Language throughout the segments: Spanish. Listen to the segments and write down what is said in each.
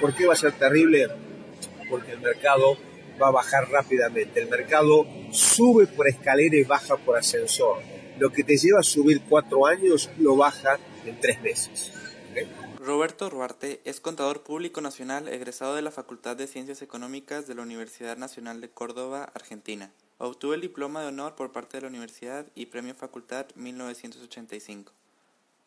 ¿Por qué va a ser terrible? Porque el mercado va a bajar rápidamente. El mercado sube por escalera y baja por ascensor. Lo que te lleva a subir cuatro años lo baja en tres meses. Roberto Ruarte es contador público nacional egresado de la Facultad de Ciencias Económicas de la Universidad Nacional de Córdoba, Argentina. Obtuvo el diploma de honor por parte de la universidad y premio Facultad 1985.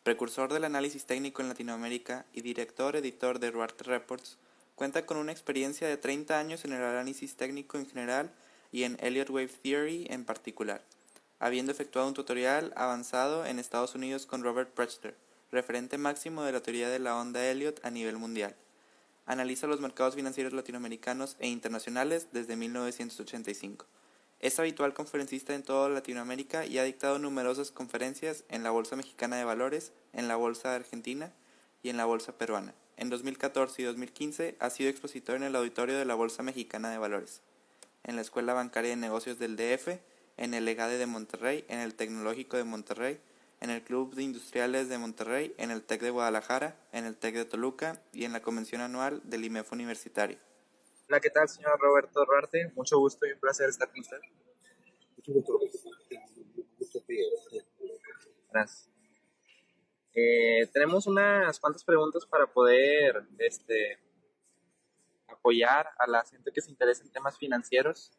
Precursor del análisis técnico en Latinoamérica y director editor de Ruarte Reports, cuenta con una experiencia de 30 años en el análisis técnico en general y en Elliott Wave Theory en particular, habiendo efectuado un tutorial avanzado en Estados Unidos con Robert Prechter referente máximo de la teoría de la onda Elliot a nivel mundial. Analiza los mercados financieros latinoamericanos e internacionales desde 1985. Es habitual conferencista en toda Latinoamérica y ha dictado numerosas conferencias en la Bolsa Mexicana de Valores, en la Bolsa Argentina y en la Bolsa Peruana. En 2014 y 2015 ha sido expositor en el auditorio de la Bolsa Mexicana de Valores, en la Escuela Bancaria de Negocios del DF, en el Legade de Monterrey, en el Tecnológico de Monterrey, en el Club de Industriales de Monterrey, en el TEC de Guadalajara, en el TEC de Toluca y en la convención anual del IMEF Universitario. Hola, ¿qué tal, señor Roberto Ruarte? Mucho gusto y un placer estar con usted. Mucho gusto. Gracias. Eh, tenemos unas cuantas preguntas para poder este, apoyar a la gente que se interesa en temas financieros.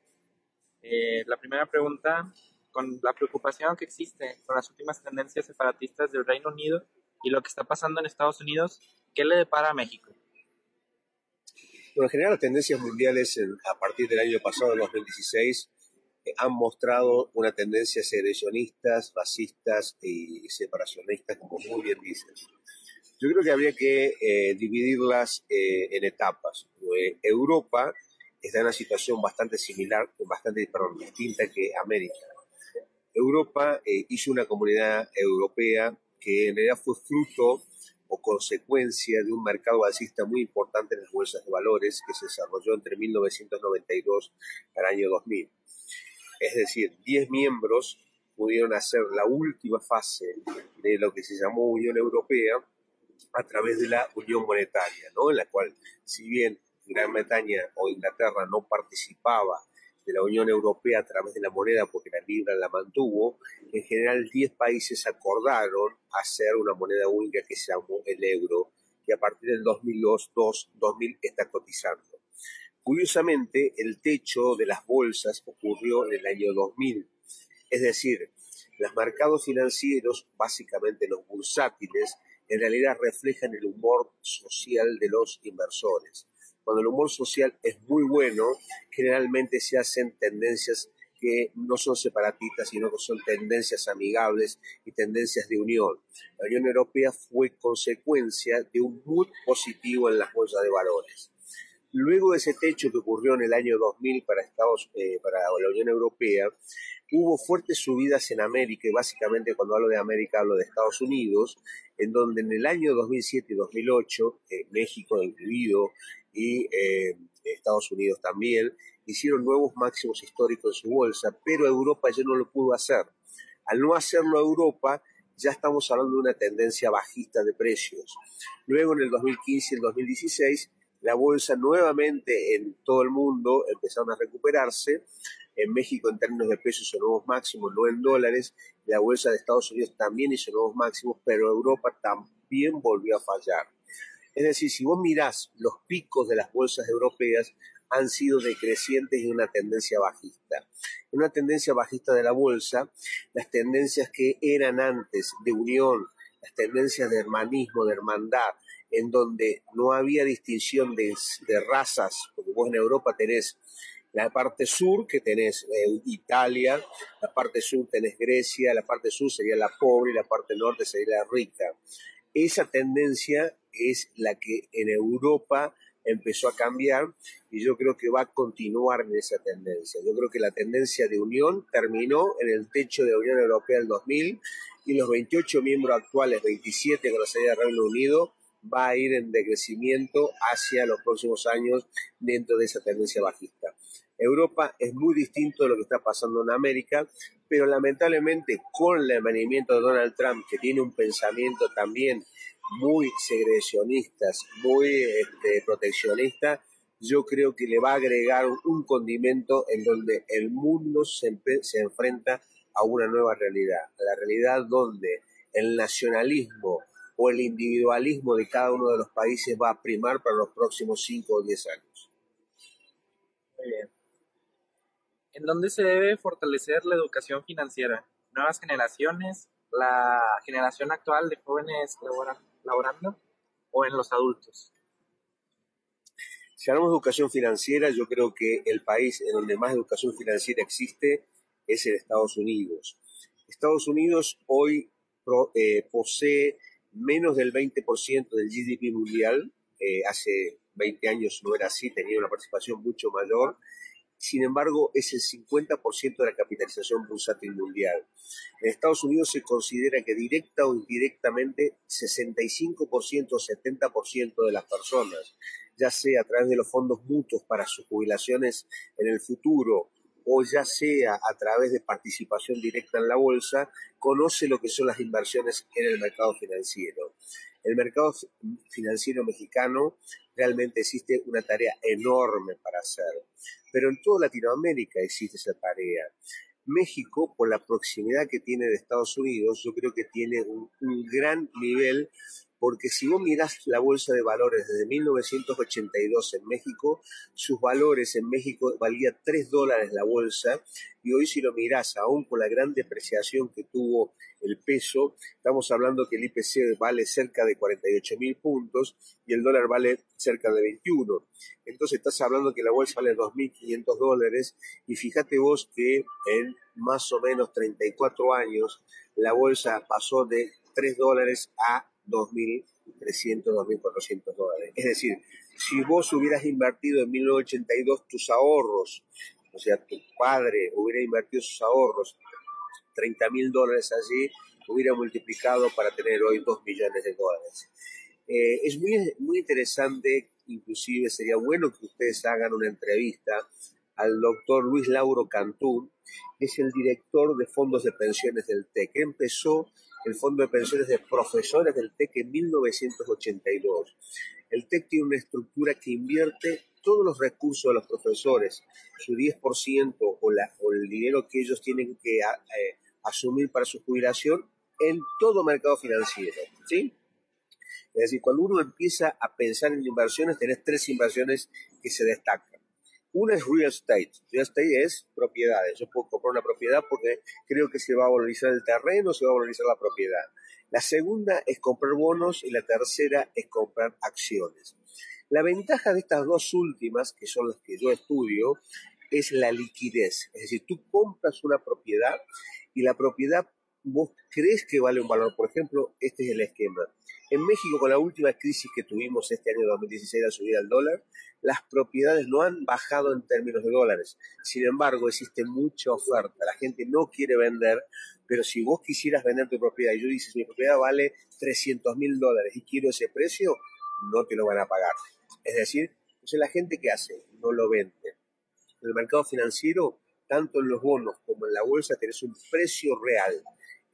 Eh, la primera pregunta con la preocupación que existe con las últimas tendencias separatistas del Reino Unido y lo que está pasando en Estados Unidos, ¿qué le depara a México? Bueno, en general las tendencias mundiales a partir del año pasado, 2016, eh, han mostrado una tendencia segregacionistas, racistas y separacionistas, como muy bien dices. Yo creo que habría que eh, dividirlas eh, en etapas. Europa está en una situación bastante similar, bastante perdón, distinta que América. Europa eh, hizo una comunidad europea que en realidad fue fruto consecuencia de un mercado alcista muy importante en las bolsas de valores que se desarrolló entre 1992 y el año 2000. Es decir, 10 miembros pudieron hacer la última fase de lo que se llamó Unión Europea a través de la Unión Monetaria, ¿no? en la cual, si bien Gran Bretaña o Inglaterra no participaba de la Unión Europea a través de la moneda, porque la libra la mantuvo, en general 10 países acordaron hacer una moneda única que se llamó el euro, que a partir del 2002, 2000 está cotizando. Curiosamente, el techo de las bolsas ocurrió en el año 2000, es decir, los mercados financieros, básicamente los bursátiles, en realidad reflejan el humor social de los inversores cuando el humor social es muy bueno, generalmente se hacen tendencias que no son separatistas, sino que son tendencias amigables y tendencias de unión. La Unión Europea fue consecuencia de un mood positivo en las bolsas de valores. Luego de ese techo que ocurrió en el año 2000 para, Estados, eh, para la Unión Europea, hubo fuertes subidas en América, y básicamente cuando hablo de América hablo de Estados Unidos, en donde en el año 2007 y 2008, eh, México incluido y eh, Estados Unidos también, hicieron nuevos máximos históricos en su bolsa, pero Europa ya no lo pudo hacer. Al no hacerlo Europa, ya estamos hablando de una tendencia bajista de precios. Luego, en el 2015 y el 2016, la bolsa nuevamente en todo el mundo empezaron a recuperarse. En México, en términos de pesos, hizo nuevos máximos, no en dólares. La bolsa de Estados Unidos también hizo nuevos máximos, pero Europa también volvió a fallar. Es decir, si vos mirás los picos de las bolsas europeas, han sido decrecientes y una tendencia bajista. En una tendencia bajista de la bolsa, las tendencias que eran antes de unión, las tendencias de hermanismo, de hermandad, en donde no había distinción de, razas, porque vos en Europa tenés la parte sur, que tenés eh, Italia, la parte sur tenés Grecia, la parte sur sería la pobre y la parte norte sería la rica. Esa tendencia es la que en Europa empezó a cambiar y yo creo que va a continuar en esa tendencia. Yo creo que la tendencia de unión terminó en el techo de la Unión Europea del 2000 y los 28 miembros actuales, 27 con la salida del Reino Unido, va a ir en decrecimiento hacia los próximos años dentro de esa tendencia bajista. Europa es muy distinto de lo que está pasando en América, pero lamentablemente con el emanamiento de Donald Trump, que tiene un pensamiento también muy segregacionistas, muy este, proteccionistas, yo creo que le va a agregar un condimento en donde el mundo se, se enfrenta a una nueva realidad, a la realidad donde el nacionalismo o el individualismo de cada uno de los países va a primar para los próximos 5 o 10 años. Muy bien. ¿En dónde se debe fortalecer la educación financiera? ¿Nuevas generaciones? ¿La generación actual de jóvenes laborando? ¿O en los adultos? Si hablamos de educación financiera, yo creo que el país en donde más educación financiera existe es en Estados Unidos. Estados Unidos hoy eh, posee menos del 20% del GDP mundial. Eh, hace 20 años no era así, tenía una participación mucho mayor. Sin embargo, es el 50% de la capitalización bursátil mundial. En Estados Unidos se considera que directa o indirectamente 65% o 70% de las personas, ya sea a través de los fondos mutuos para sus jubilaciones en el futuro o ya sea a través de participación directa en la bolsa, conoce lo que son las inversiones en el mercado financiero. El mercado financiero mexicano realmente existe una tarea enorme para hacer, pero en toda Latinoamérica existe esa tarea. México, por la proximidad que tiene de Estados Unidos, yo creo que tiene un, un gran nivel porque si vos mirás la bolsa de valores desde 1982 en México, sus valores en México valía 3 dólares la bolsa y hoy si lo mirás, aún con la gran depreciación que tuvo el peso, estamos hablando que el IPC vale cerca de 48 mil puntos y el dólar vale cerca de 21. Entonces estás hablando que la bolsa vale 2.500 dólares y fíjate vos que en más o menos 34 años la bolsa pasó de 3 dólares a 2.300, 2.400 dólares. Es decir, si vos hubieras invertido en 1982 tus ahorros, o sea, tu padre hubiera invertido sus ahorros, 30 mil dólares allí, hubiera multiplicado para tener hoy 2 millones de dólares. Eh, es muy, muy interesante, inclusive sería bueno que ustedes hagan una entrevista al doctor Luis Lauro Cantú, que es el director de fondos de pensiones del TEC. Empezó el Fondo de Pensiones de Profesores del TEC en 1982. El TEC tiene una estructura que invierte todos los recursos de los profesores, su 10% o, el dinero que ellos tienen que eh, asumir para su jubilación en todo mercado financiero. ¿sí? Es decir, cuando uno empieza a pensar en inversiones, tenés tres inversiones que se destacan. Una es real estate. Real estate es propiedades. Yo puedo comprar una propiedad porque creo que se va a valorizar el terreno, se va a valorizar la propiedad. La segunda es comprar bonos y la tercera es comprar acciones. La ventaja de estas dos últimas, que son las que yo estudio, es la liquidez. Es decir, tú compras una propiedad y la propiedad vos crees que vale un valor. Por ejemplo, este es el esquema. En México, con la última crisis que tuvimos este año 2016, la subida del dólar, las propiedades no han bajado en términos de dólares. Sin embargo, existe mucha oferta. La gente no quiere vender, pero si vos quisieras vender tu propiedad y yo dices, mi propiedad vale 300 mil dólares y quiero ese precio, no te lo van a pagar. Es decir, entonces la gente que hace no lo vende. En el mercado financiero, tanto en los bonos como en la bolsa, tenés un precio real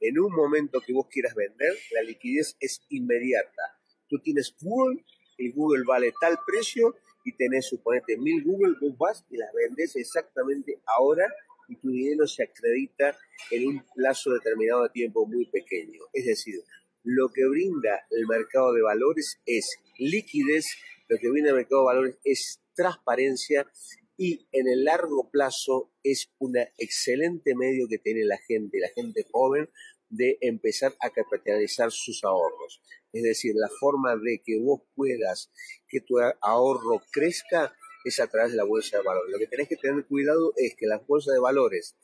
en un momento que vos quieras vender, la liquidez es inmediata. Tú tienes Google, el Google vale tal precio y tenés, suponete, mil Google, vos vas y las vendes exactamente ahora y tu dinero se acredita en un plazo determinado de tiempo muy pequeño. Es decir, lo que brinda el mercado de valores es liquidez, lo que brinda el mercado de valores es transparencia y en el largo plazo es un excelente medio que tiene la gente, la gente joven, de empezar a capitalizar sus ahorros. Es decir, la forma de que vos puedas que tu ahorro crezca es a través de la bolsa de valores. Lo que tenés que tener cuidado es que las bolsas de valores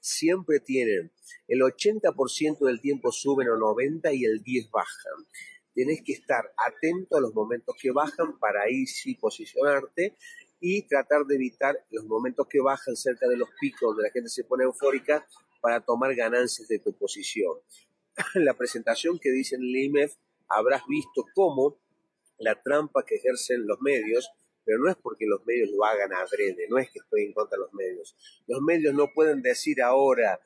siempre tienen el 80% del tiempo suben o 90 y el 10 bajan. Tenés que estar atento a los momentos que bajan para ahí sí posicionarte y tratar de evitar los momentos que bajan cerca de los picos donde la gente se pone eufórica para tomar ganancias de tu posición. En la presentación que dice en el habrás visto cómo la trampa que ejercen los medios, pero no es porque los medios lo hagan adrede, no es que estoy en contra de los medios. Los medios no pueden decir ahora,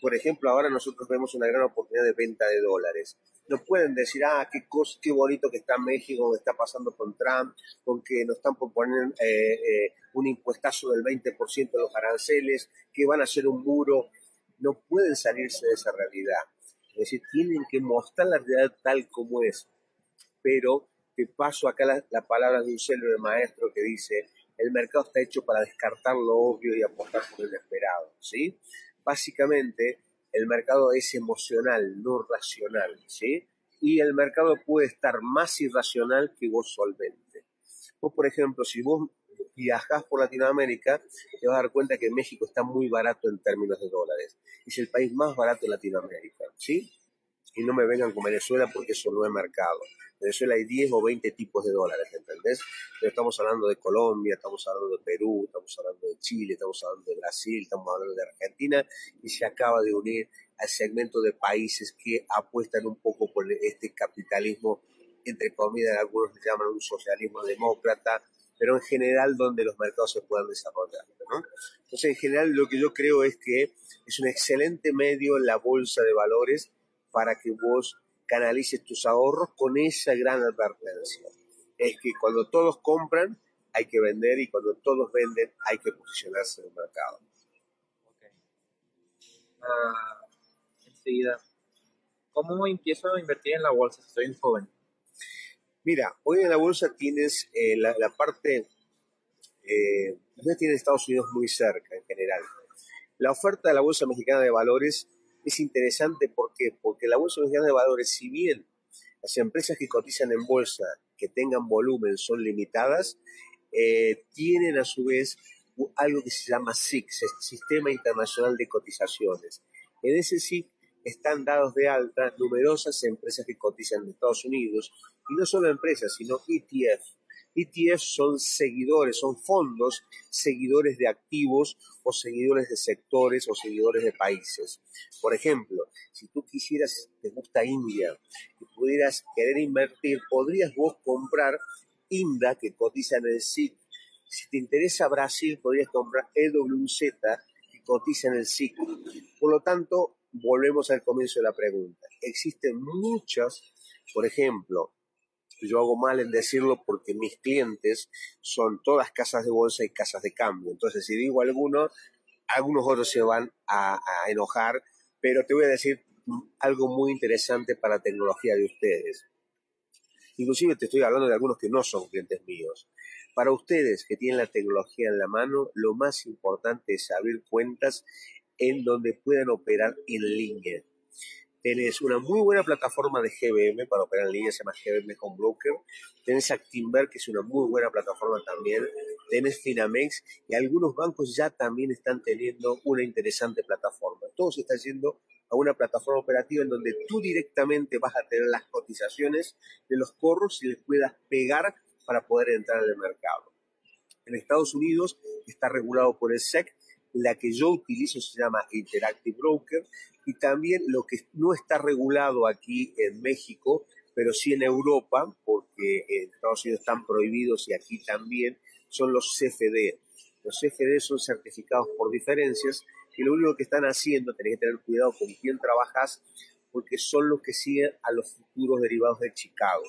por ejemplo, ahora nosotros vemos una gran oportunidad de venta de dólares. No pueden decir, ah, qué, cosa, qué bonito que está México, que está pasando con Trump, con que nos están proponiendo eh, eh, un impuestazo del 20% de los aranceles, que van a hacer un muro. No pueden salirse de esa realidad. Es decir, tienen que mostrar la realidad tal como es. Pero te paso acá la, la palabra de un célebre maestro que dice, el mercado está hecho para descartar lo obvio y apostar por el esperado, ¿sí? Básicamente, el mercado es emocional, no racional, ¿sí? Y el mercado puede estar más irracional que vos solvente. Vos, por ejemplo, si vos viajás por Latinoamérica, te vas a dar cuenta que México está muy barato en términos de dólares. Es el país más barato de Latinoamérica, ¿sí? Y no me vengan con Venezuela porque eso no es mercado. En Venezuela hay 10 o 20 tipos de dólares, ¿entendés? Pero estamos hablando de Colombia, estamos hablando de Perú, estamos hablando de Chile, estamos hablando de Brasil, estamos hablando de Argentina y se acaba de unir al segmento de países que apuestan un poco por este capitalismo, entre comillas, algunos le llaman un socialismo demócrata, pero en general donde los mercados se puedan desarrollar. ¿no? Entonces, en general, lo que yo creo es que es un excelente medio la bolsa de valores para que vos canalices tus ahorros con esa gran advertencia. Es que cuando todos compran, hay que vender y cuando todos venden, hay que posicionarse en el mercado. Okay. Uh, enseguida, ¿cómo empiezo a invertir en la bolsa si soy un joven? Mira, hoy en la bolsa tienes eh, la, la, parte, eh, tiene Estados Unidos muy cerca en general. La oferta de la Bolsa Mexicana de Valores es interesante ¿por qué? porque la Bolsa Mexicana de Valores, si bien las empresas que cotizan en bolsa que tengan volumen son limitadas, eh, tienen a su vez algo que se llama SIC, Sistema Internacional de Cotizaciones. En ese SIC están dados de alta numerosas empresas que cotizan en Estados Unidos, y no solo empresas, sino ETF. ETF son seguidores, son fondos seguidores de activos o seguidores de sectores o seguidores de países. Por ejemplo, si tú quisieras, te gusta India y pudieras querer invertir, podrías vos comprar INDA que cotiza en el SIC. Si te interesa Brasil, podrías comprar EWZ que cotiza en el SIC. Por lo tanto, volvemos al comienzo de la pregunta. Existen muchas, por ejemplo, yo hago mal en decirlo porque mis clientes son todas casas de bolsa y casas de cambio. Entonces, si digo alguno, algunos otros se van a, a enojar, pero te voy a decir algo muy interesante para la tecnología de ustedes. Inclusive te estoy hablando de algunos que no son clientes míos. Para ustedes que tienen la tecnología en la mano, lo más importante es abrir cuentas en donde puedan operar en línea. Tenés una muy buena plataforma de GBM para operar en línea, se llama GBM Home Broker. Tenés Actinver, que es una muy buena plataforma también. Tenés Finamex y algunos bancos ya también están teniendo una interesante plataforma. Todo se está yendo a una plataforma operativa en donde tú directamente vas a tener las cotizaciones de los corros y les puedas pegar para poder entrar en el mercado. En Estados Unidos está regulado por el SEC la que yo utilizo se llama Interactive Broker y también lo que no está regulado aquí en México, pero sí en Europa, porque en Estados Unidos están prohibidos y aquí también, son los CFD. Los CFD son certificados por diferencias y lo único que están haciendo, tenés que tener cuidado con quién trabajas, porque son los que siguen a los futuros derivados de Chicago.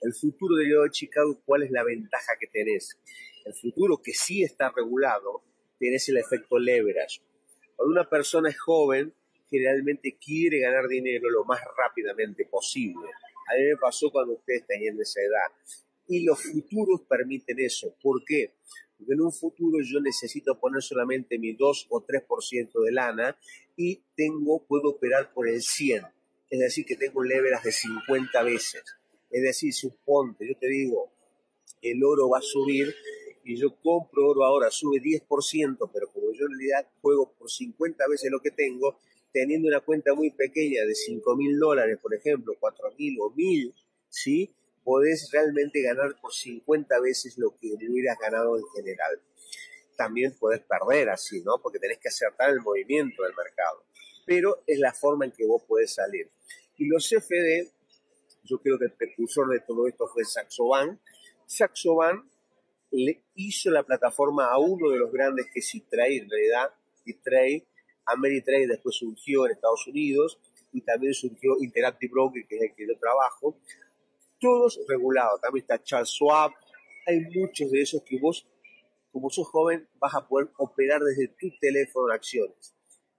El futuro derivado de Chicago, ¿cuál es la ventaja que tenés? El futuro que sí está regulado tienes el efecto leverage. Cuando una persona es joven, generalmente quiere ganar dinero lo más rápidamente posible. A mí me pasó cuando ustedes tenían esa edad. Y los futuros permiten eso. ¿Por qué? Porque en un futuro yo necesito poner solamente mi 2 o 3% de lana y tengo, puedo operar por el 100. Es decir, que tengo leverage de 50 veces. Es decir, suponte, yo te digo, el oro va a subir y yo compro oro ahora, sube 10%, pero como yo en realidad juego por 50 veces lo que tengo, teniendo una cuenta muy pequeña de 5 mil dólares, por ejemplo, 4 mil o 1000, ¿sí? Podés realmente ganar por 50 veces lo que hubieras ganado en general. También podés perder así, ¿no? Porque tenés que acertar el movimiento del mercado. Pero es la forma en que vos podés salir. Y los CFD, yo creo que el precursor de todo esto fue Saxo Bank. Le hizo la plataforma a uno de los grandes que es E-Trade, en realidad, E-Trade, Ameritrade después surgió en Estados Unidos, y también surgió Interactive Broker, que es el que yo trabajo, todos regulados. También está Charles Schwab, hay muchos de esos que vos, como sos joven, vas a poder operar desde tu teléfono acciones.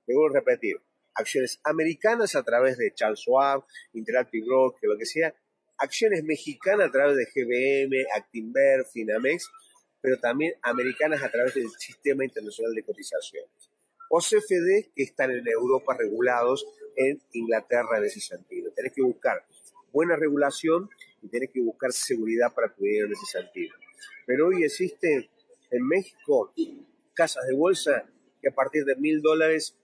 Me voy a repetir, acciones americanas a través de Charles Schwab, Interactive Broker, lo que sea, acciones mexicanas a través de GBM, Actinver, Finamex, pero también americanas a través del Sistema Internacional de Cotizaciones. O CFD que están en Europa regulados en Inglaterra en ese sentido. Tenés que buscar buena regulación y tenés que buscar seguridad para tu dinero en ese sentido. Pero hoy existen en México casas de bolsa que a partir de mil dólares,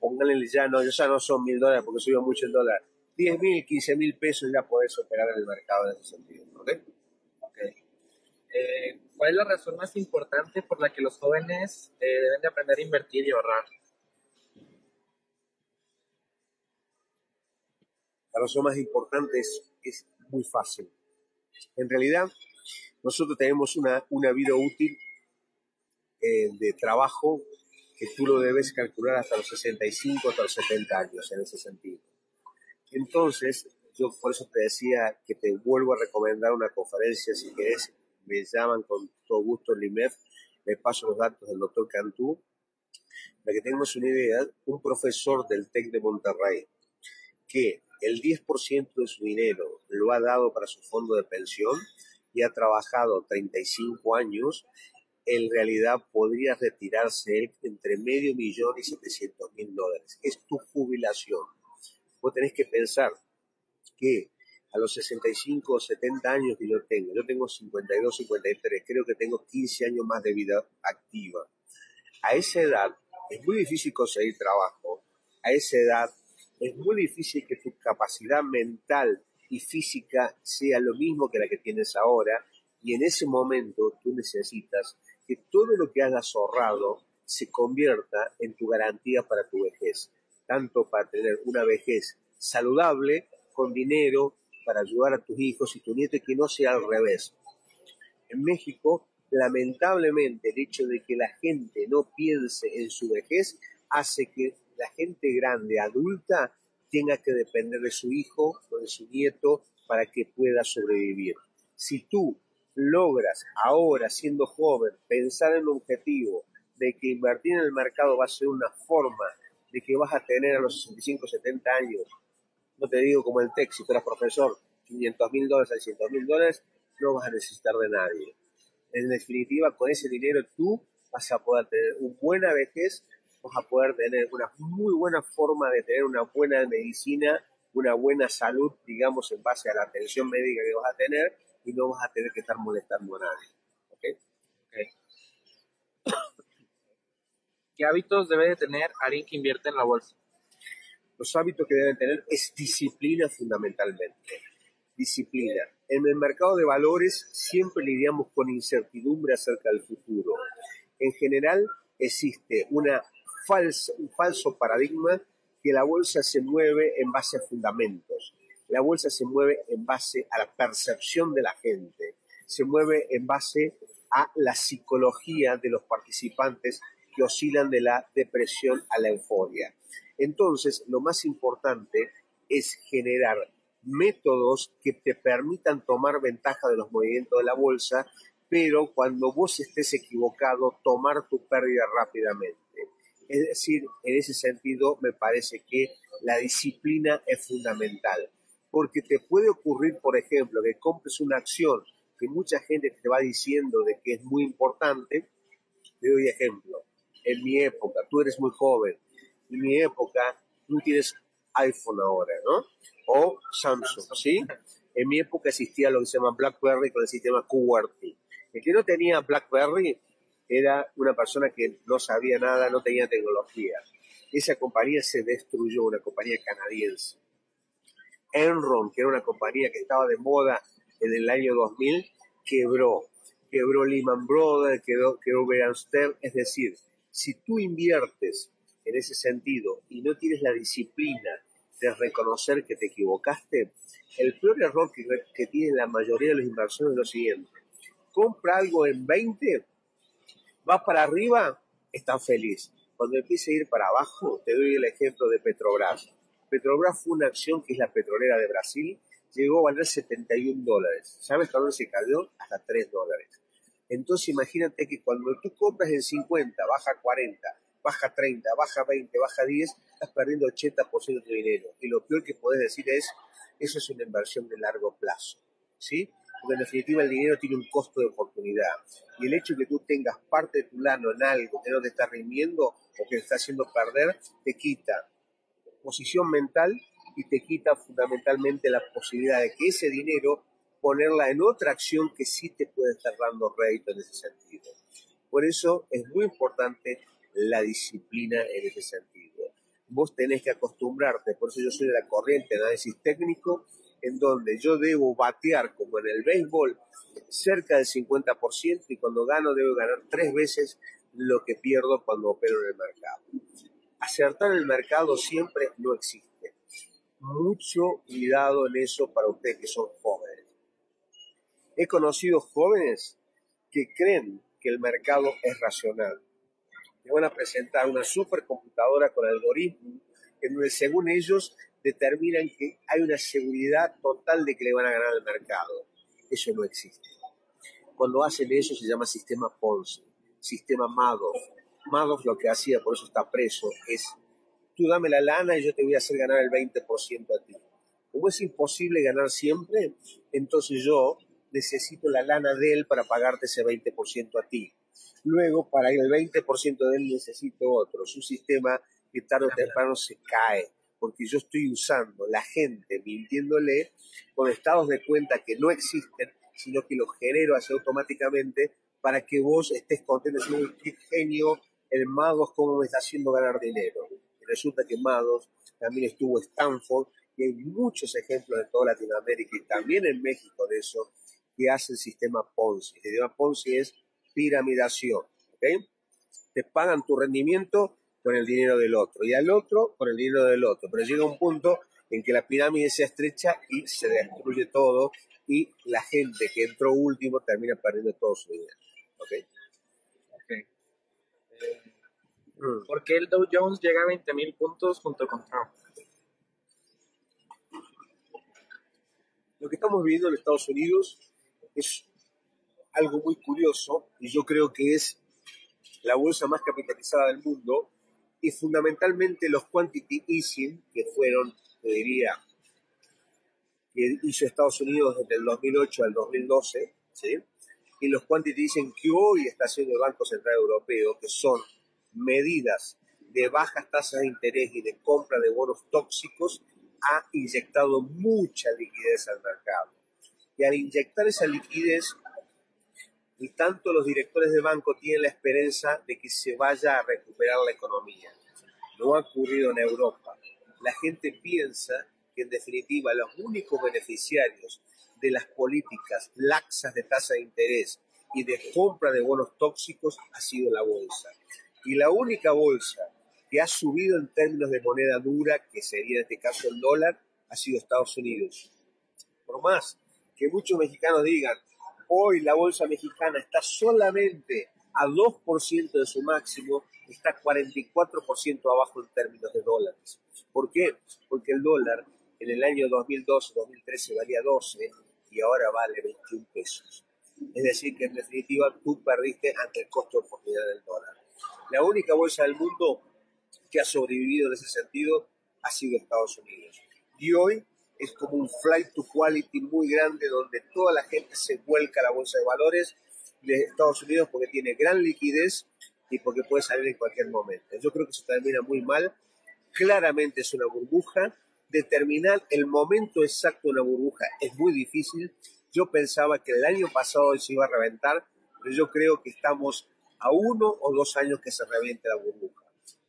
pónganle ya, no, ya no son mil dólares porque subió mucho el dólar, 10 mil, 15 mil pesos ya podés operar en el mercado en ese sentido. ¿ok? Okay. Eh, ¿Cuál es la razón más importante por la que los jóvenes eh, deben de aprender a invertir y ahorrar? La razón más importante es, muy fácil. En realidad, nosotros tenemos una, una vida útil eh, de trabajo que tú lo debes calcular hasta los 65, hasta los 70 años en ese sentido. Entonces, yo por eso te decía que te vuelvo a recomendar una conferencia, si querés, me llaman con todo gusto el IMEF, les paso los datos del doctor Cantú, para que tengamos una idea, un profesor del TEC de Monterrey, que el 10% de su dinero lo ha dado para su fondo de pensión y ha trabajado 35 años, en realidad podría retirarse entre medio millón y 700 mil dólares. Es tu jubilación vos tenés que pensar que a los 65 o 70 años que yo tengo, yo tengo 52, 53, creo que tengo 15 años más de vida activa. A esa edad es muy difícil conseguir trabajo, a esa edad es muy difícil que tu capacidad mental y física sea lo mismo que la que tienes ahora y en ese momento tú necesitas que todo lo que hayas ahorrado se convierta en tu garantía para tu vejez tanto para tener una vejez saludable, con dinero, para ayudar a tus hijos y tu nieto y que no sea al revés. En México, lamentablemente, el hecho de que la gente no piense en su vejez hace que la gente grande, adulta, tenga que depender de su hijo o de su nieto para que pueda sobrevivir. Si tú logras ahora, siendo joven, pensar en un objetivo de que invertir en el mercado va a ser una forma de que vas a tener a los 65, 70 años, no te digo como el TEC, si tú eres profesor, 500 mil dólares, 600 mil dólares, no vas a necesitar de nadie. En definitiva, con ese dinero tú vas a poder tener una buena vejez, vas a poder tener una muy buena forma de tener una buena medicina, una buena salud, digamos, en base a la atención médica que vas a tener y no vas a tener que estar molestando a nadie. ¿okay? Okay. ¿Qué hábitos debe de tener alguien que invierte en la bolsa? Los hábitos que deben tener es disciplina fundamentalmente. Disciplina. En el mercado de valores siempre lidiamos con incertidumbre acerca del futuro. En general existe una falsa, un falso paradigma que la bolsa se mueve en base a fundamentos. La bolsa se mueve en base a la percepción de la gente, se mueve en base a la psicología de los participantes oscilan de la depresión a la euforia. Entonces, lo más importante es generar métodos que te permitan tomar ventaja de los movimientos de la bolsa, pero cuando vos estés equivocado, tomar tu pérdida rápidamente. Es decir, en ese sentido, me parece que la disciplina es fundamental, porque te puede ocurrir, por ejemplo, que compres una acción que mucha gente te va diciendo de que es muy importante. Te doy ejemplo en mi época, tú eres muy joven, en mi época tú tienes iPhone ahora, ¿no? O Samsung, ¿sí? En mi época existía lo que se llama BlackBerry con el sistema QWERTY. El que no tenía BlackBerry era una persona que no sabía nada, no tenía tecnología. Esa compañía se destruyó, una compañía canadiense. Enron, que era una compañía que estaba de moda en el año 2000, quebró. Quebró Lehman Brothers, quebró, quebró es decir, si tú inviertes en ese sentido y no tienes la disciplina de reconocer que te equivocaste, el peor error que, que tiene la mayoría de los inversores es lo siguiente. Compra algo en 20, va para arriba, está feliz. Cuando empiece a ir para abajo, te doy el ejemplo de Petrobras. Petrobras fue una acción que es la petrolera de Brasil, llegó a valer 71 dólares. ¿Sabes dónde se cayó? Hasta 3 dólares. Entonces imagínate que cuando tú compras en 50, baja 40, baja 30, baja 20, baja 10, estás perdiendo 80% de tu dinero. Y lo peor que puedes decir es, eso es una inversión de largo plazo. ¿Sí? Porque en definitiva el dinero tiene un costo de oportunidad. Y el hecho de que tú tengas parte de tu lano en algo que no te está rindiendo o que te está haciendo perder, te quita posición mental y te quita fundamentalmente la posibilidad de que ese dinero ponerla en otra acción que sí te puede estar dando rédito en ese sentido. Por eso es muy importante la disciplina en ese sentido. Vos tenés que acostumbrarte, por eso yo soy de la corriente de análisis técnico, en donde yo debo batear como en el béisbol cerca del 50% y cuando gano debo ganar tres veces lo que pierdo cuando opero en el mercado. Acertar el mercado siempre no existe. Mucho cuidado en eso para ustedes que son jóvenes. He conocido jóvenes que creen que el mercado es racional. Te van a presentar una supercomputadora con algoritmos en donde según ellos determinan que hay una seguridad total de que le van a ganar al mercado. Eso no existe. Cuando hacen eso se llama sistema Ponzi, sistema Madoff. Madoff lo que hacía, por eso está preso, es tú dame la lana y yo te voy a hacer ganar el 20% a ti. Como es imposible ganar siempre, entonces yo necesito la lana de él para pagarte ese 20% a ti. Luego, para el 20% de él necesito otro. Es un sistema que tarde o temprano se cae porque yo estoy usando la gente mintiéndole con estados de cuenta que no existen, sino que los genero así automáticamente para que vos estés contento, decir, qué genio, el Magos cómo me está haciendo ganar dinero. Y resulta que Magos también estuvo Stanford y hay muchos ejemplos en toda Latinoamérica y también en México de eso, que hace el sistema Ponzi. El sistema Ponzi es piramidación. Te pagan tu rendimiento con el dinero del otro y al otro con el dinero del otro. Pero llega un punto en que la pirámide se estrecha y se destruye todo y la gente que entró último termina perdiendo todo su dinero. ¿Ok? okay. Eh, mm. ¿Por qué el Dow Jones llega a 20.000 puntos junto con Trump? Lo que estamos viviendo en Estados Unidos es algo muy curioso y yo creo que es la bolsa más capitalizada del mundo y fundamentalmente los quantity easing, que fueron, te diría, que hizo Estados Unidos desde el 2008 al 2012, ¿sí? y los quantity easing que hoy está haciendo el Banco Central Europeo, que son medidas de bajas tasas de interés y de compra de bonos tóxicos, ha inyectado mucha liquidez al mercado. Y al inyectar esa liquidez, y tanto los directores de banco tienen la esperanza de que se vaya a recuperar la economía. No ha ocurrido en Europa. La gente piensa que en definitiva los únicos beneficiarios de las políticas laxas de tasa de interés y de compra de bonos tóxicos ha sido la bolsa. Y la única bolsa que ha subido en términos de moneda dura, que sería en este caso el dólar, ha sido Estados Unidos. Por más que muchos mexicanos digan, Hoy la bolsa mexicana está solamente a 2% de su máximo, está 44% abajo en términos de dólares. ¿Por qué? Porque el dólar en el año 2012-2013 valía 12 y ahora vale 21 pesos. Es decir, que en definitiva tú perdiste ante el costo de oportunidad del dólar. La única bolsa del mundo que ha sobrevivido en ese sentido ha sido Estados Unidos. Y hoy es como un flight to quality muy grande donde toda la gente se vuelca a la bolsa de valores de Estados Unidos porque tiene gran liquidez y porque puede salir en cualquier momento. Yo creo que eso termina muy mal. Claramente es una burbuja. Determinar el momento exacto de una burbuja es muy difícil. Yo pensaba que el año pasado se iba a reventar, pero yo creo que estamos a uno o dos años que se reviente la burbuja.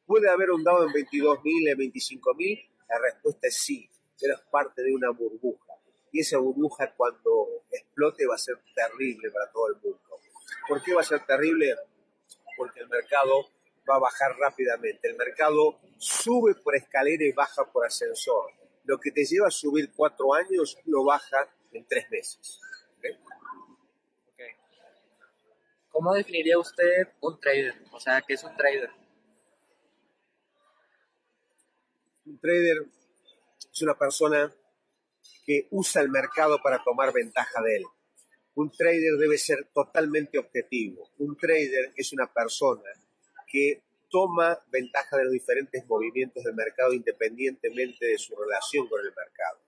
¿Puede haber un dado en 22.000, en 25.000? La respuesta es sí eras parte de una burbuja. Y esa burbuja cuando explote va a ser terrible para todo el mundo. ¿Por qué va a ser terrible? Porque el mercado va a bajar rápidamente. El mercado sube por escalera y baja por ascensor. Lo que te lleva a subir cuatro años lo baja en tres meses. ¿Cómo definiría usted un trader? O sea, ¿qué es un trader? Un trader es una persona que usa el mercado para tomar ventaja de él. Un trader debe ser totalmente objetivo. Un trader es una persona que toma ventaja de los diferentes movimientos del mercado independientemente de su relación con el mercado.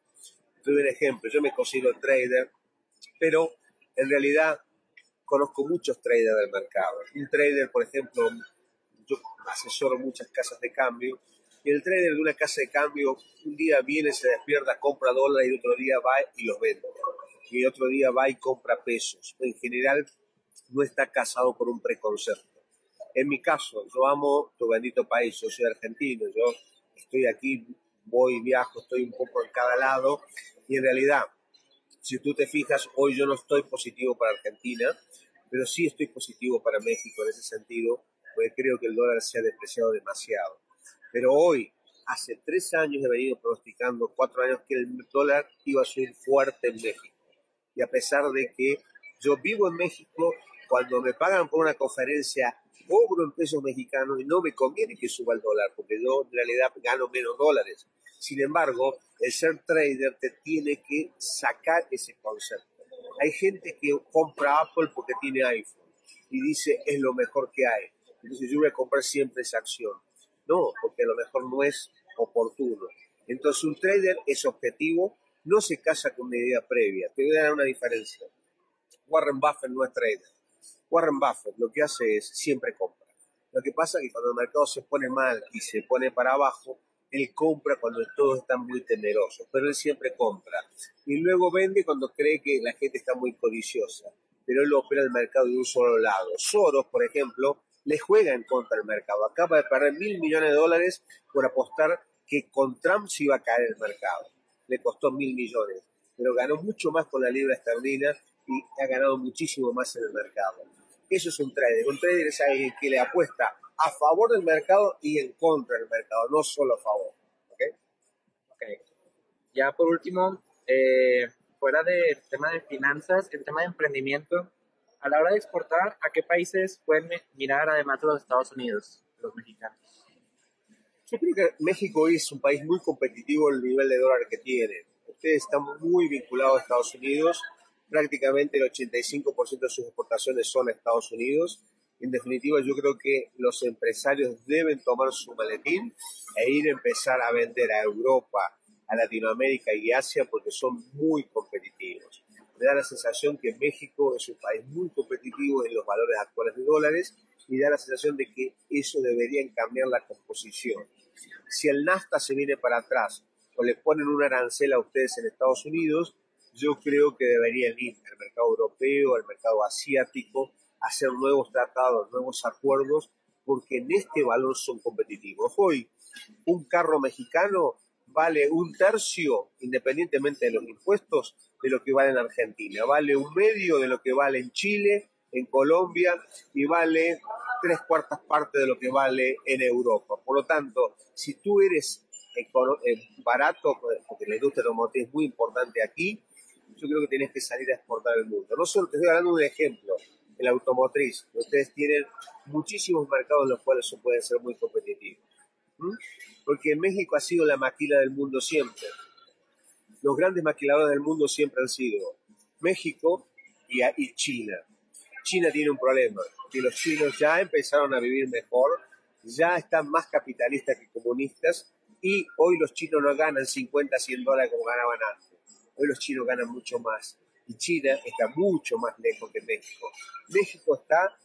Doy un ejemplo, yo me considero trader, pero en realidad conozco muchos traders del mercado. Un trader, por ejemplo, yo asesoro muchas casas de cambio, el trader de una casa de cambio un día viene, se despierta, compra dólares y otro día va y los vende. Y otro día va y compra pesos. En general no está casado con un preconcepto. En mi caso, yo amo tu bendito país, yo soy argentino, yo estoy aquí, voy, viajo, estoy un poco en cada lado y en realidad, si tú te fijas, hoy yo no estoy positivo para Argentina, pero sí estoy positivo para México en ese sentido, porque creo que el dólar se ha depreciado demasiado. Pero hoy, hace tres años he venido pronosticando, cuatro años, que el dólar iba a subir fuerte en México. Y a pesar de que yo vivo en México, cuando me pagan por una conferencia, cobro en pesos mexicanos y no me conviene que suba el dólar, porque yo en realidad gano menos dólares. Sin embargo, el ser trader te tiene que sacar ese concepto. Hay gente que compra Apple porque tiene iPhone y dice es lo mejor que hay. Entonces yo voy a comprar siempre esa acción. No, porque a lo mejor no es oportuno. Entonces un trader es objetivo, no se casa con una idea previa. Te voy a dar una diferencia. Warren Buffett no es trader. Warren Buffett lo que hace es siempre compra. Lo que pasa es que cuando el mercado se pone mal y se pone para abajo, él compra cuando todos están muy temerosos, pero él siempre compra. Y luego vende cuando cree que la gente está muy codiciosa, pero él opera el mercado de un solo lado. Soros, por ejemplo, le juega en contra del mercado. Acaba de perder mil millones de dólares por apostar que con Trump se iba a caer el mercado. Le costó mil millones, pero ganó mucho más con la libra esterlina y ha ganado muchísimo más en el mercado. Eso es un trader. Un trader es alguien que le apuesta a favor del mercado y en contra del mercado, no solo a favor. ¿Ok? okay. Ya por último, eh, fuera del tema de finanzas, el tema de emprendimiento, a la hora de exportar, ¿a qué países pueden mirar además de los Estados Unidos, los mexicanos? Yo creo que México es un país muy competitivo el nivel de dólar que tiene. Ustedes están muy vinculados a Estados Unidos, prácticamente el 85% de sus exportaciones son a Estados Unidos. En definitiva, yo creo que los empresarios deben tomar su maletín e ir a empezar a vender a Europa, a Latinoamérica y Asia porque son muy competitivos me da la sensación que México es un país muy competitivo en los valores actuales de dólares y da la sensación de que eso debería cambiar la composición. Si el NAFTA se viene para atrás o le ponen un arancel a ustedes en Estados Unidos, yo creo que deberían ir al mercado europeo, al mercado asiático, hacer nuevos tratados, nuevos acuerdos, porque en este valor son competitivos. Hoy, un carro mexicano vale un tercio, independientemente de los impuestos, de lo que vale en Argentina. Vale un medio de lo que vale en Chile, en Colombia y vale tres cuartas partes de lo que vale en Europa. Por lo tanto, si tú eres eh, barato, porque la industria automotriz es muy importante aquí, yo creo que tienes que salir a exportar el mundo. No solo te estoy dando un ejemplo, el automotriz. Ustedes tienen muchísimos mercados en los cuales eso puede ser muy Porque México ha sido la maquila del mundo siempre los grandes maquiladores del mundo siempre han sido México y, China. China tiene un problema, que los chinos ya empezaron a vivir mejor, ya están más capitalistas que comunistas y hoy los chinos no ganan 50, 100 dólares como ganaban antes. Hoy los chinos ganan mucho más y China está mucho más lejos que México. México está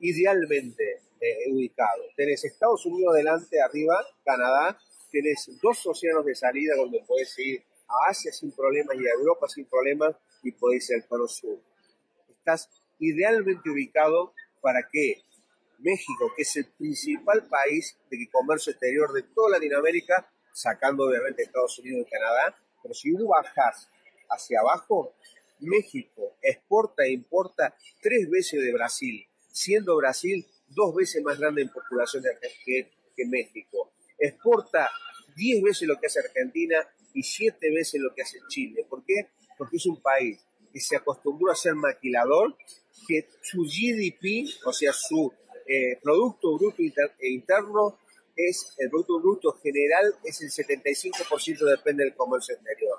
idealmente eh, ubicado. Tenés Estados Unidos adelante, arriba, Canadá, tenés dos océanos de salida donde puedes ir a Asia sin problemas y a Europa sin problemas y podéis ir al Cono Sur. Estás idealmente ubicado para que México, que es el principal país de comercio exterior de toda Latinoamérica, sacando obviamente Estados Unidos y Canadá, pero si uno bajas hacia abajo, México exporta e importa tres veces de Brasil, siendo Brasil dos veces más grande en población que, que México. Exporta diez veces lo que hace Argentina y siete veces lo que hace Chile. ¿Por qué? Porque es un país que se acostumbró a ser maquilador, que su GDP, o sea, su eh, Producto Bruto Interno, es el Producto Bruto general es el 75% depende del comercio exterior.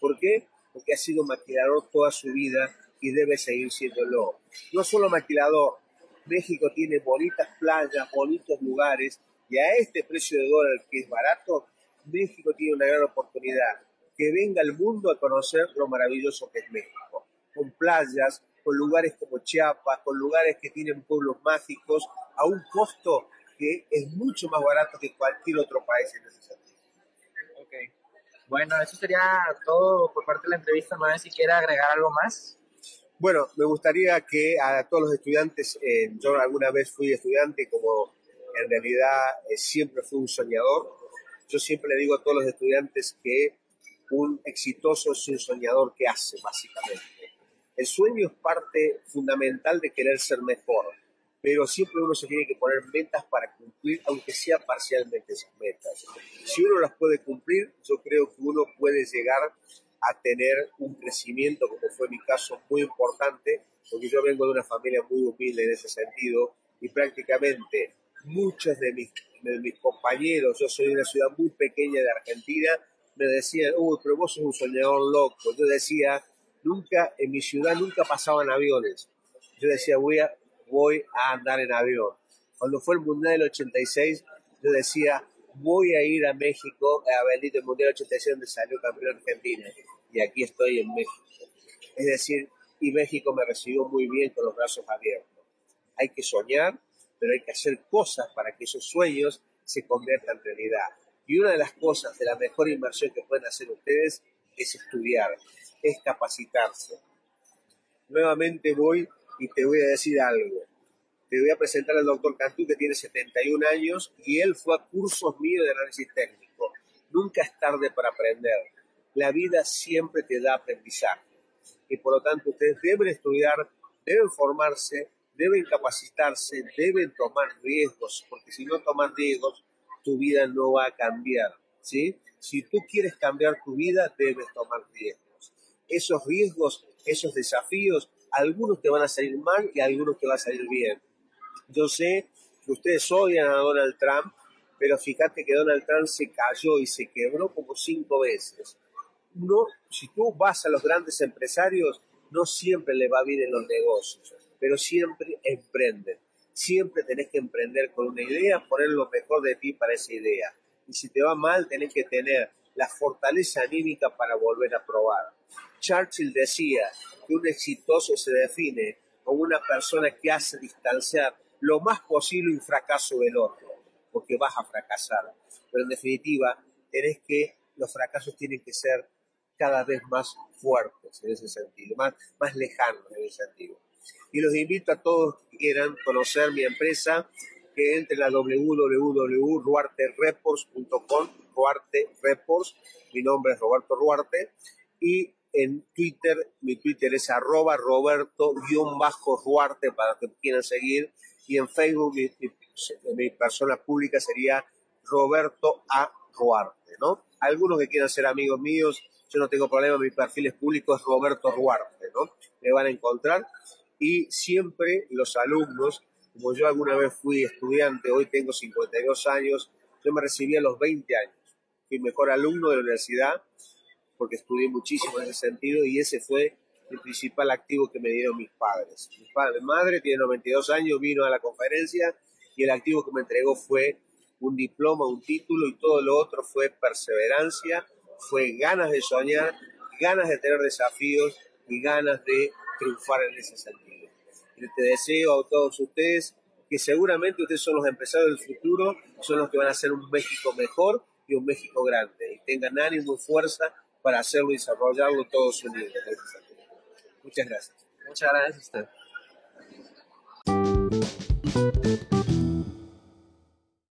¿Por qué? Porque ha sido maquilador toda su vida y debe seguir siéndolo. No solo maquilador, México tiene bonitas playas, bonitos lugares, y a este precio de dólar que es barato, México tiene una gran oportunidad. Que venga el mundo a conocer lo maravilloso que es México. Con playas, con lugares como Chiapas, con lugares que tienen pueblos mágicos, a un costo que es mucho más barato que cualquier otro país en ese sentido. Ok. Bueno, eso sería todo por parte de la entrevista. No sé si quiere agregar algo más. Bueno, me gustaría que a todos los estudiantes, eh, yo alguna vez fui estudiante, como en realidad eh, siempre fui un soñador, yo siempre le digo a todos los estudiantes que un exitoso es un soñador que hace, básicamente. El sueño es parte fundamental de querer ser mejor pero siempre uno se tiene que poner metas para cumplir, aunque sea parcialmente esas metas. Si uno las puede cumplir, yo creo que uno puede llegar a tener un crecimiento, como fue mi caso, muy importante, porque yo vengo de una familia muy humilde en ese sentido y prácticamente muchos de mis, de mis compañeros, yo soy de una ciudad muy pequeña de Argentina, me decían, uy, pero vos sos un soñador loco. Yo decía, nunca, en mi ciudad nunca pasaban aviones. Yo decía, voy a, voy a andar en avión. Cuando fue el Mundial del 86, yo decía, voy a ir a México a bendito el Mundial del 86 donde salió campeón Argentina. Y aquí estoy en México. Es decir, y México me recibió muy bien con los brazos abiertos. Hay que soñar, pero hay que hacer cosas para que esos sueños se conviertan en realidad. Y una de las cosas de la mejor inversión que pueden hacer ustedes es estudiar, es capacitarse. Nuevamente voy y te voy a decir algo. Te voy a presentar al doctor Cantú, que tiene 71 años, y él fue a cursos míos de análisis técnico. Nunca es tarde para aprender. La vida siempre te da aprendizaje. Y por lo tanto, ustedes deben estudiar, deben formarse, deben capacitarse, deben tomar riesgos, porque si no tomas riesgos, tu vida no va a cambiar. ¿sí? Si tú quieres cambiar tu vida, debes tomar riesgos. Esos riesgos, esos desafíos, algunos te van a salir mal y algunos te van a salir bien. Yo sé que ustedes odian a Donald Trump, pero fíjate que Donald Trump se cayó y se quebró como cinco veces. No, si tú vas a los grandes empresarios, no siempre le va bien en los negocios, pero siempre emprenden. Siempre tenés que emprender con una idea, poner lo mejor de ti para esa idea. Y si te va mal, tenés que tener la fortaleza anímica para volver a probar. Churchill decía que un exitoso se define como una persona que hace distanciar lo más posible un fracaso del otro, porque vas a fracasar. Pero en definitiva, tenés que, los fracasos tienen que ser cada vez más fuertes en ese sentido, más, más lejanos en ese sentido. Y los invito a todos que quieran conocer mi empresa, que entren a www.ruartereports.com, Ruarte Reports, mi nombre es Roberto Ruarte, y en Twitter, mi Twitter es arroba roberto-ruarte para que quieran seguir. Y en Facebook, mi, persona pública sería Roberto A. Ruarte, ¿no? Algunos que quieran ser amigos míos, yo no tengo problema, mi perfil es público, es Roberto Ruarte, ¿no? Me van a encontrar. Y siempre los alumnos, como yo alguna vez fui estudiante, hoy tengo 52 años, yo me recibí a los 20 años. Fui mejor alumno de la universidad porque estudié muchísimo en ese sentido y ese fue el principal activo que me dieron mis padres. Mi padre, madre tiene 92 años, vino a la conferencia y el activo que me entregó fue un diploma, un título y todo lo otro fue perseverancia, fue ganas de soñar, ganas de tener desafíos y ganas de triunfar en ese sentido. Y te deseo a todos ustedes que seguramente ustedes son los empresarios del futuro, son los que van a hacer un México mejor y un México grande. Y tengan ánimo y fuerza para hacerlo y desarrollarlo todos unidos. Muchas gracias. Muchas gracias a usted.